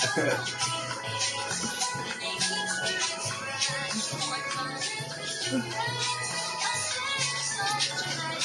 Thank you.